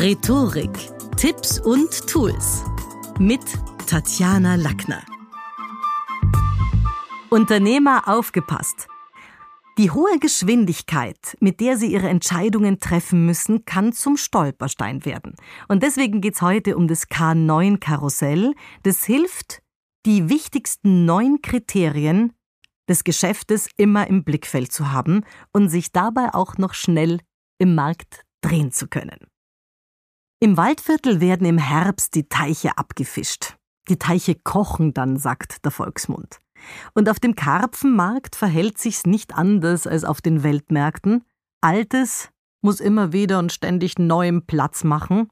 Rhetorik, Tipps und Tools mit Tatjana Lackner. Unternehmer aufgepasst. Die hohe Geschwindigkeit, mit der Sie Ihre Entscheidungen treffen müssen, kann zum Stolperstein werden. Und deswegen geht es heute um das K9-Karussell. Das hilft, die wichtigsten neun Kriterien des Geschäftes immer im Blickfeld zu haben und sich dabei auch noch schnell im Markt drehen zu können. Im Waldviertel werden im Herbst die Teiche abgefischt. Die Teiche kochen dann, sagt der Volksmund. Und auf dem Karpfenmarkt verhält sich's nicht anders als auf den Weltmärkten. Altes muss immer wieder und ständig neuem Platz machen.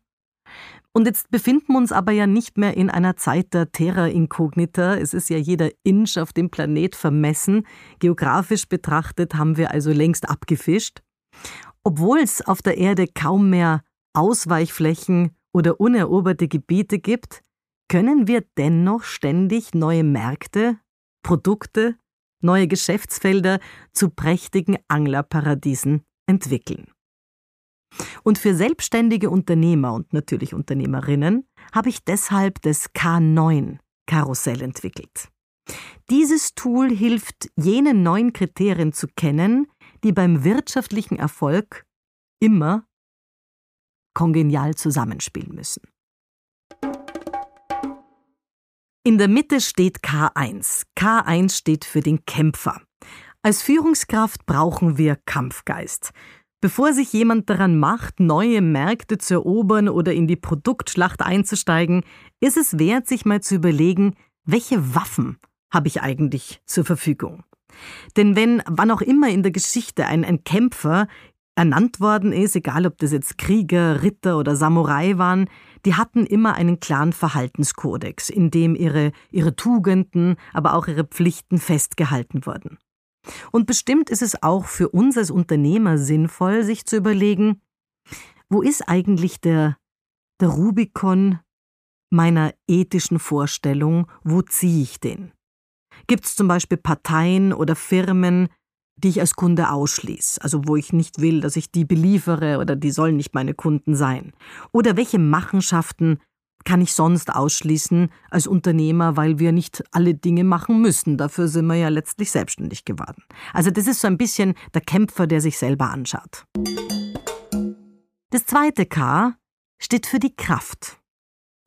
Und jetzt befinden wir uns aber ja nicht mehr in einer Zeit der Terra Incognita. Es ist ja jeder Inch auf dem Planet vermessen. Geografisch betrachtet haben wir also längst abgefischt. Obwohl es auf der Erde kaum mehr Ausweichflächen oder uneroberte Gebiete gibt, können wir dennoch ständig neue Märkte, Produkte, neue Geschäftsfelder zu prächtigen Anglerparadiesen entwickeln. Und für selbstständige Unternehmer und natürlich Unternehmerinnen habe ich deshalb das K9 Karussell entwickelt. Dieses Tool hilft, jene neun Kriterien zu kennen, die beim wirtschaftlichen Erfolg immer kongenial zusammenspielen müssen. In der Mitte steht K1. K1 steht für den Kämpfer. Als Führungskraft brauchen wir Kampfgeist. Bevor sich jemand daran macht, neue Märkte zu erobern oder in die Produktschlacht einzusteigen, ist es wert, sich mal zu überlegen, welche Waffen habe ich eigentlich zur Verfügung. Denn wenn, wann auch immer in der Geschichte ein, ein Kämpfer ernannt worden ist, egal ob das jetzt Krieger, Ritter oder Samurai waren, die hatten immer einen klaren Verhaltenskodex, in dem ihre, ihre Tugenden, aber auch ihre Pflichten festgehalten wurden. Und bestimmt ist es auch für uns als Unternehmer sinnvoll, sich zu überlegen, wo ist eigentlich der, der Rubikon meiner ethischen Vorstellung, wo ziehe ich den? Gibt es zum Beispiel Parteien oder Firmen, die ich als Kunde ausschließe, also wo ich nicht will, dass ich die beliefere oder die sollen nicht meine Kunden sein? Oder welche Machenschaften kann ich sonst ausschließen als Unternehmer, weil wir nicht alle Dinge machen müssen. Dafür sind wir ja letztlich selbstständig geworden. Also das ist so ein bisschen der Kämpfer, der sich selber anschaut. Das zweite K steht für die Kraft.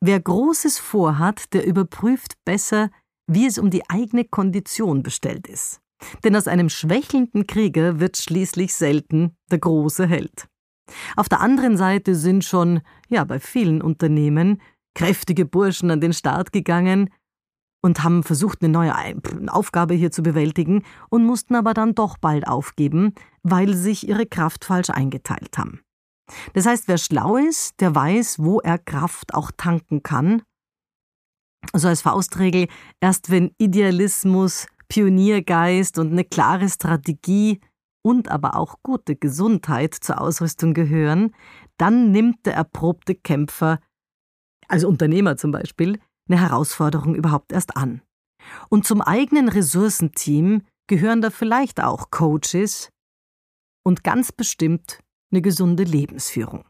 Wer Großes vorhat, der überprüft besser, wie es um die eigene Kondition bestellt ist. Denn aus einem schwächelnden Krieger wird schließlich selten der große Held. Auf der anderen Seite sind schon, ja, bei vielen Unternehmen kräftige Burschen an den Start gegangen und haben versucht, eine neue Aufgabe hier zu bewältigen und mussten aber dann doch bald aufgeben, weil sich ihre Kraft falsch eingeteilt haben. Das heißt, wer schlau ist, der weiß, wo er Kraft auch tanken kann. So als Faustregel, erst wenn Idealismus, Pioniergeist und eine klare Strategie und aber auch gute Gesundheit zur Ausrüstung gehören, dann nimmt der erprobte Kämpfer, als Unternehmer zum Beispiel, eine Herausforderung überhaupt erst an. Und zum eigenen Ressourcenteam gehören da vielleicht auch Coaches und ganz bestimmt eine gesunde Lebensführung.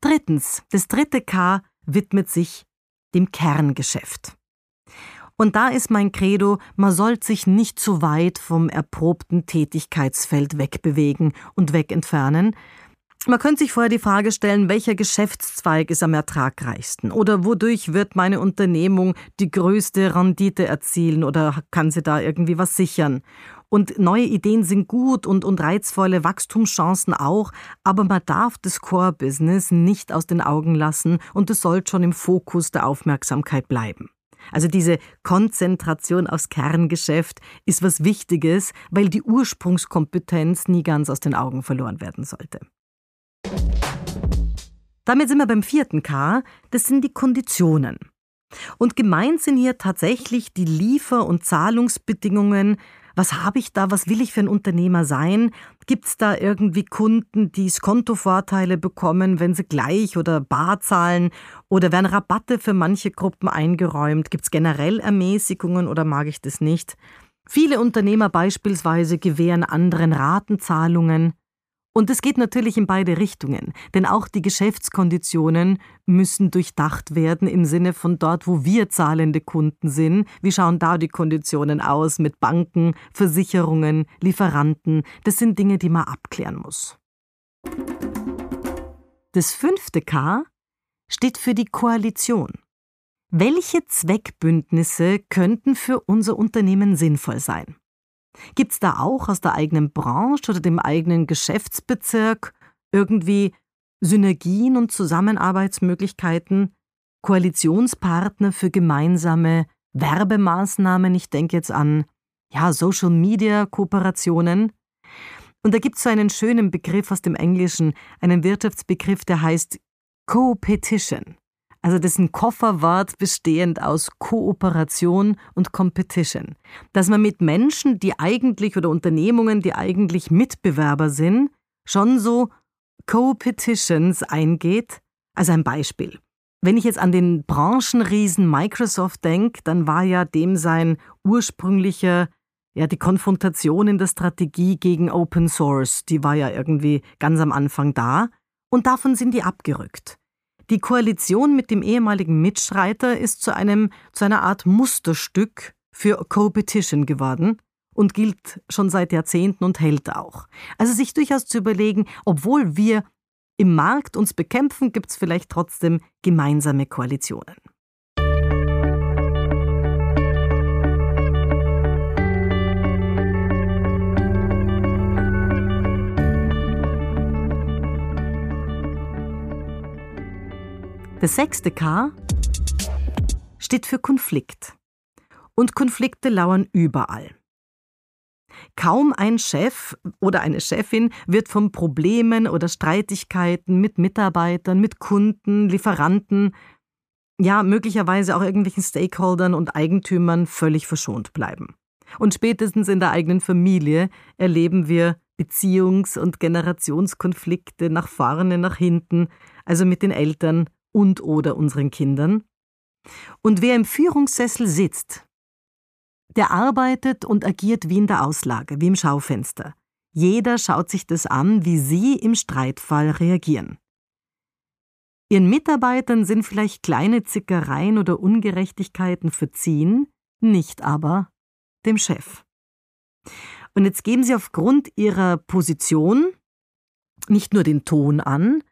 Drittens, das dritte K widmet sich dem Kerngeschäft. Und da ist mein Credo, man soll sich nicht zu weit vom erprobten Tätigkeitsfeld wegbewegen und wegentfernen. Man könnte sich vorher die Frage stellen, welcher Geschäftszweig ist am ertragreichsten oder wodurch wird meine Unternehmung die größte Rendite erzielen oder kann sie da irgendwie was sichern? Und neue Ideen sind gut und, und reizvolle Wachstumschancen auch, aber man darf das Core-Business nicht aus den Augen lassen und es soll schon im Fokus der Aufmerksamkeit bleiben. Also diese Konzentration aufs Kerngeschäft ist was Wichtiges, weil die Ursprungskompetenz nie ganz aus den Augen verloren werden sollte. Damit sind wir beim vierten K, das sind die Konditionen. Und gemeint sind hier tatsächlich die Liefer- und Zahlungsbedingungen was habe ich da, was will ich für ein Unternehmer sein? Gibt es da irgendwie Kunden, die Skontovorteile bekommen, wenn sie gleich oder bar zahlen? Oder werden Rabatte für manche Gruppen eingeräumt? Gibt es generell Ermäßigungen oder mag ich das nicht? Viele Unternehmer beispielsweise gewähren anderen Ratenzahlungen. Und es geht natürlich in beide Richtungen, denn auch die Geschäftskonditionen müssen durchdacht werden im Sinne von dort, wo wir zahlende Kunden sind. Wie schauen da die Konditionen aus mit Banken, Versicherungen, Lieferanten? Das sind Dinge, die man abklären muss. Das fünfte K steht für die Koalition. Welche Zweckbündnisse könnten für unser Unternehmen sinnvoll sein? Gibt es da auch aus der eigenen Branche oder dem eigenen Geschäftsbezirk irgendwie Synergien und Zusammenarbeitsmöglichkeiten, Koalitionspartner für gemeinsame Werbemaßnahmen? Ich denke jetzt an ja, Social Media Kooperationen. Und da gibt es so einen schönen Begriff aus dem Englischen, einen Wirtschaftsbegriff, der heißt Co-Petition. Also ein Kofferwort bestehend aus Kooperation und Competition. Dass man mit Menschen, die eigentlich oder Unternehmungen, die eigentlich Mitbewerber sind, schon so Co-Petitions eingeht. Also ein Beispiel. Wenn ich jetzt an den Branchenriesen Microsoft denke, dann war ja dem sein ursprünglicher, ja, die Konfrontation in der Strategie gegen Open Source, die war ja irgendwie ganz am Anfang da. Und davon sind die abgerückt. Die Koalition mit dem ehemaligen Mitstreiter ist zu einem zu einer Art Musterstück für Co-Petition geworden und gilt schon seit Jahrzehnten und hält auch. Also sich durchaus zu überlegen, obwohl wir im Markt uns bekämpfen, gibt es vielleicht trotzdem gemeinsame Koalitionen. Das sechste K steht für Konflikt. Und Konflikte lauern überall. Kaum ein Chef oder eine Chefin wird von Problemen oder Streitigkeiten mit Mitarbeitern, mit Kunden, Lieferanten, ja möglicherweise auch irgendwelchen Stakeholdern und Eigentümern völlig verschont bleiben. Und spätestens in der eigenen Familie erleben wir Beziehungs- und Generationskonflikte nach vorne, nach hinten, also mit den Eltern und oder unseren Kindern. Und wer im Führungssessel sitzt, der arbeitet und agiert wie in der Auslage, wie im Schaufenster. Jeder schaut sich das an, wie Sie im Streitfall reagieren. Ihren Mitarbeitern sind vielleicht kleine Zickereien oder Ungerechtigkeiten verziehen, nicht aber dem Chef. Und jetzt geben Sie aufgrund Ihrer Position nicht nur den Ton an,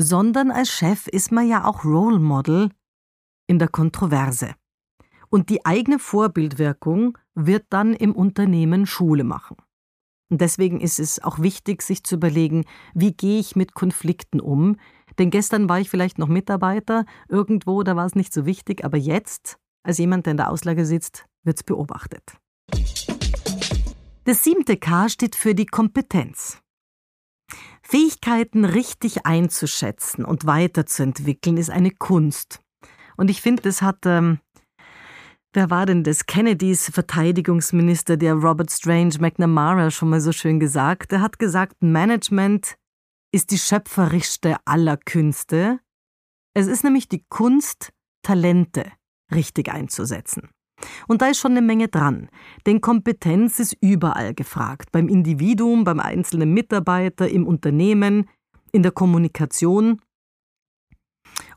sondern als Chef ist man ja auch Role Model in der Kontroverse. Und die eigene Vorbildwirkung wird dann im Unternehmen Schule machen. Und deswegen ist es auch wichtig, sich zu überlegen, wie gehe ich mit Konflikten um? Denn gestern war ich vielleicht noch Mitarbeiter irgendwo, da war es nicht so wichtig, aber jetzt, als jemand, der in der Auslage sitzt, wird es beobachtet. Das siebte K steht für die Kompetenz. Fähigkeiten richtig einzuschätzen und weiterzuentwickeln ist eine Kunst. Und ich finde, das hat, ähm, wer war denn das? Kennedys Verteidigungsminister, der Robert Strange McNamara, schon mal so schön gesagt. Er hat gesagt, Management ist die schöpferischste aller Künste. Es ist nämlich die Kunst, Talente richtig einzusetzen. Und da ist schon eine Menge dran. Denn Kompetenz ist überall gefragt. Beim Individuum, beim einzelnen Mitarbeiter, im Unternehmen, in der Kommunikation.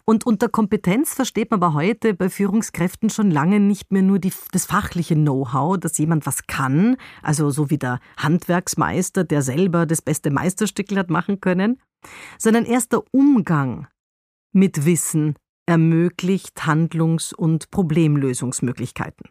Und unter Kompetenz versteht man aber heute bei Führungskräften schon lange nicht mehr nur die, das fachliche Know-how, dass jemand was kann, also so wie der Handwerksmeister, der selber das beste Meisterstückel hat machen können, sondern erst der Umgang mit Wissen, ermöglicht Handlungs- und Problemlösungsmöglichkeiten.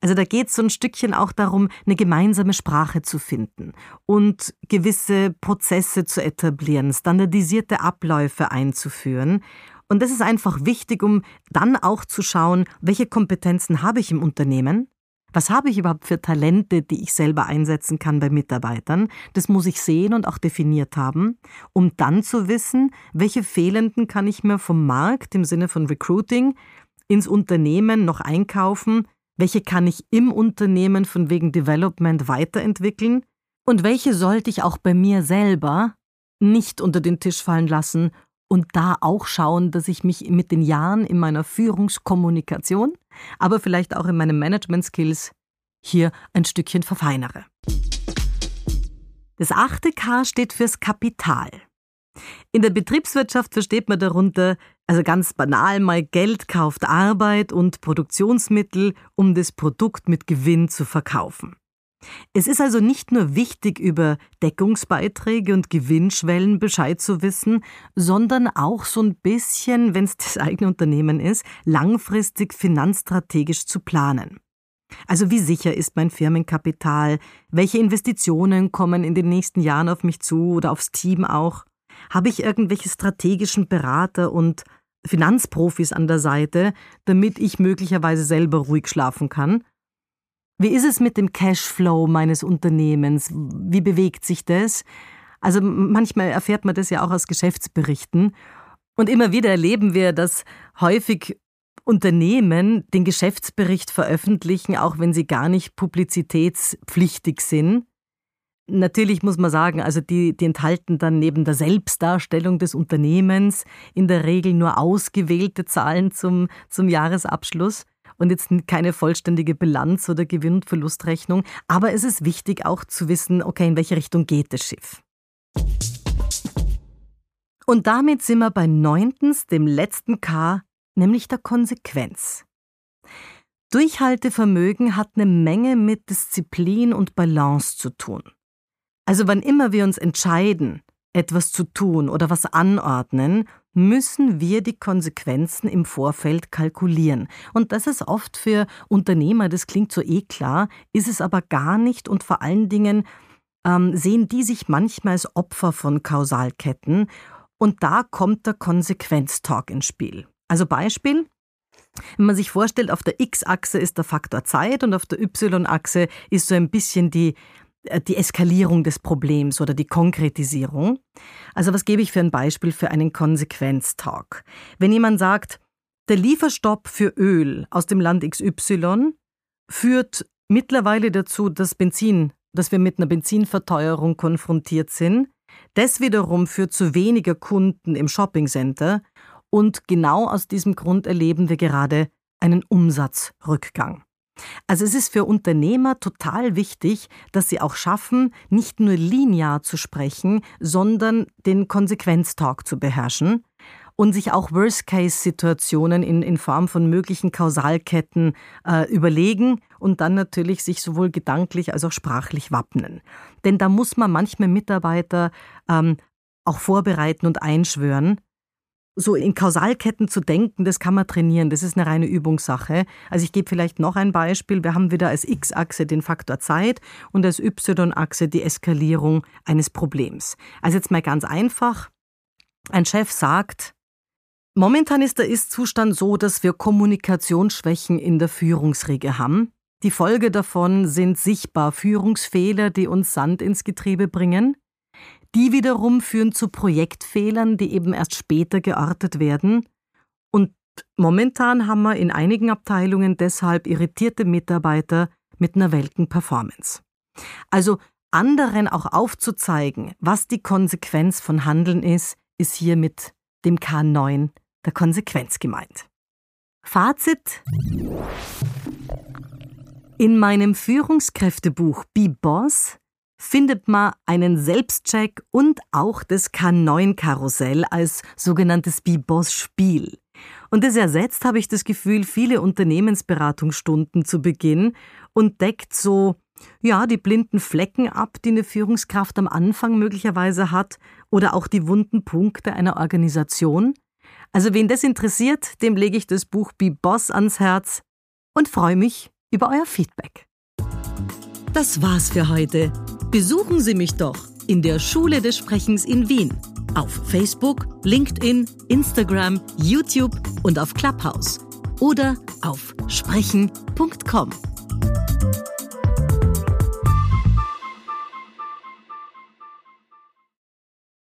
Also da geht es so ein Stückchen auch darum, eine gemeinsame Sprache zu finden und gewisse Prozesse zu etablieren, standardisierte Abläufe einzuführen. Und das ist einfach wichtig, um dann auch zu schauen, welche Kompetenzen habe ich im Unternehmen was habe ich überhaupt für Talente, die ich selber einsetzen kann bei Mitarbeitern? Das muss ich sehen und auch definiert haben, um dann zu wissen, welche fehlenden kann ich mir vom Markt im Sinne von Recruiting ins Unternehmen noch einkaufen, welche kann ich im Unternehmen von wegen Development weiterentwickeln und welche sollte ich auch bei mir selber nicht unter den Tisch fallen lassen und da auch schauen, dass ich mich mit den Jahren in meiner Führungskommunikation, aber vielleicht auch in meinen Management-Skills hier ein Stückchen verfeinere. Das achte K steht fürs Kapital. In der Betriebswirtschaft versteht man darunter, also ganz banal mal Geld kauft Arbeit und Produktionsmittel, um das Produkt mit Gewinn zu verkaufen. Es ist also nicht nur wichtig, über Deckungsbeiträge und Gewinnschwellen Bescheid zu wissen, sondern auch so ein bisschen, wenn es das eigene Unternehmen ist, langfristig finanzstrategisch zu planen. Also wie sicher ist mein Firmenkapital? Welche Investitionen kommen in den nächsten Jahren auf mich zu oder aufs Team auch? Habe ich irgendwelche strategischen Berater und Finanzprofis an der Seite, damit ich möglicherweise selber ruhig schlafen kann? Wie ist es mit dem Cashflow meines Unternehmens? Wie bewegt sich das? Also manchmal erfährt man das ja auch aus Geschäftsberichten. Und immer wieder erleben wir, dass häufig Unternehmen den Geschäftsbericht veröffentlichen, auch wenn sie gar nicht publizitätspflichtig sind. Natürlich muss man sagen, also die, die enthalten dann neben der Selbstdarstellung des Unternehmens in der Regel nur ausgewählte Zahlen zum, zum Jahresabschluss und jetzt keine vollständige Bilanz oder Gewinn- und Verlustrechnung. Aber es ist wichtig auch zu wissen, okay, in welche Richtung geht das Schiff. Und damit sind wir bei neuntens, dem letzten K, nämlich der Konsequenz. Durchhaltevermögen hat eine Menge mit Disziplin und Balance zu tun. Also wann immer wir uns entscheiden, etwas zu tun oder was anordnen, müssen wir die Konsequenzen im Vorfeld kalkulieren. Und das ist oft für Unternehmer, das klingt so eh klar, ist es aber gar nicht und vor allen Dingen ähm, sehen die sich manchmal als Opfer von Kausalketten und da kommt der Konsequenztalk ins Spiel. Also Beispiel, wenn man sich vorstellt, auf der X-Achse ist der Faktor Zeit und auf der Y-Achse ist so ein bisschen die die Eskalierung des Problems oder die Konkretisierung. Also was gebe ich für ein Beispiel für einen Konsequenztalk? Wenn jemand sagt, der Lieferstopp für Öl aus dem Land XY führt mittlerweile dazu, dass Benzin, dass wir mit einer Benzinverteuerung konfrontiert sind. Das wiederum führt zu weniger Kunden im Shoppingcenter und genau aus diesem Grund erleben wir gerade einen Umsatzrückgang. Also es ist für Unternehmer total wichtig, dass sie auch schaffen, nicht nur linear zu sprechen, sondern den Konsequenztalk zu beherrschen und sich auch Worst-Case-Situationen in, in Form von möglichen Kausalketten äh, überlegen und dann natürlich sich sowohl gedanklich als auch sprachlich wappnen. Denn da muss man manchmal Mitarbeiter ähm, auch vorbereiten und einschwören, so in Kausalketten zu denken, das kann man trainieren. Das ist eine reine Übungssache. Also ich gebe vielleicht noch ein Beispiel. Wir haben wieder als X-Achse den Faktor Zeit und als Y-Achse die Eskalierung eines Problems. Also jetzt mal ganz einfach. Ein Chef sagt, momentan ist der Ist-Zustand so, dass wir Kommunikationsschwächen in der Führungsriege haben. Die Folge davon sind sichtbar Führungsfehler, die uns Sand ins Getriebe bringen. Die wiederum führen zu Projektfehlern, die eben erst später geortet werden. Und momentan haben wir in einigen Abteilungen deshalb irritierte Mitarbeiter mit einer welken Performance. Also anderen auch aufzuzeigen, was die Konsequenz von Handeln ist, ist hier mit dem K9 der Konsequenz gemeint. Fazit. In meinem Führungskräftebuch Be Boss findet man einen Selbstcheck und auch das K9-Karussell als sogenanntes Bibos-Spiel. Und das ersetzt, habe ich das Gefühl, viele Unternehmensberatungsstunden zu Beginn und deckt so, ja, die blinden Flecken ab, die eine Führungskraft am Anfang möglicherweise hat oder auch die wunden Punkte einer Organisation. Also wen das interessiert, dem lege ich das Buch Be Boss ans Herz und freue mich über euer Feedback. Das war's für heute. Besuchen Sie mich doch in der Schule des Sprechens in Wien. Auf Facebook, LinkedIn, Instagram, YouTube und auf Clubhouse. Oder auf sprechen.com.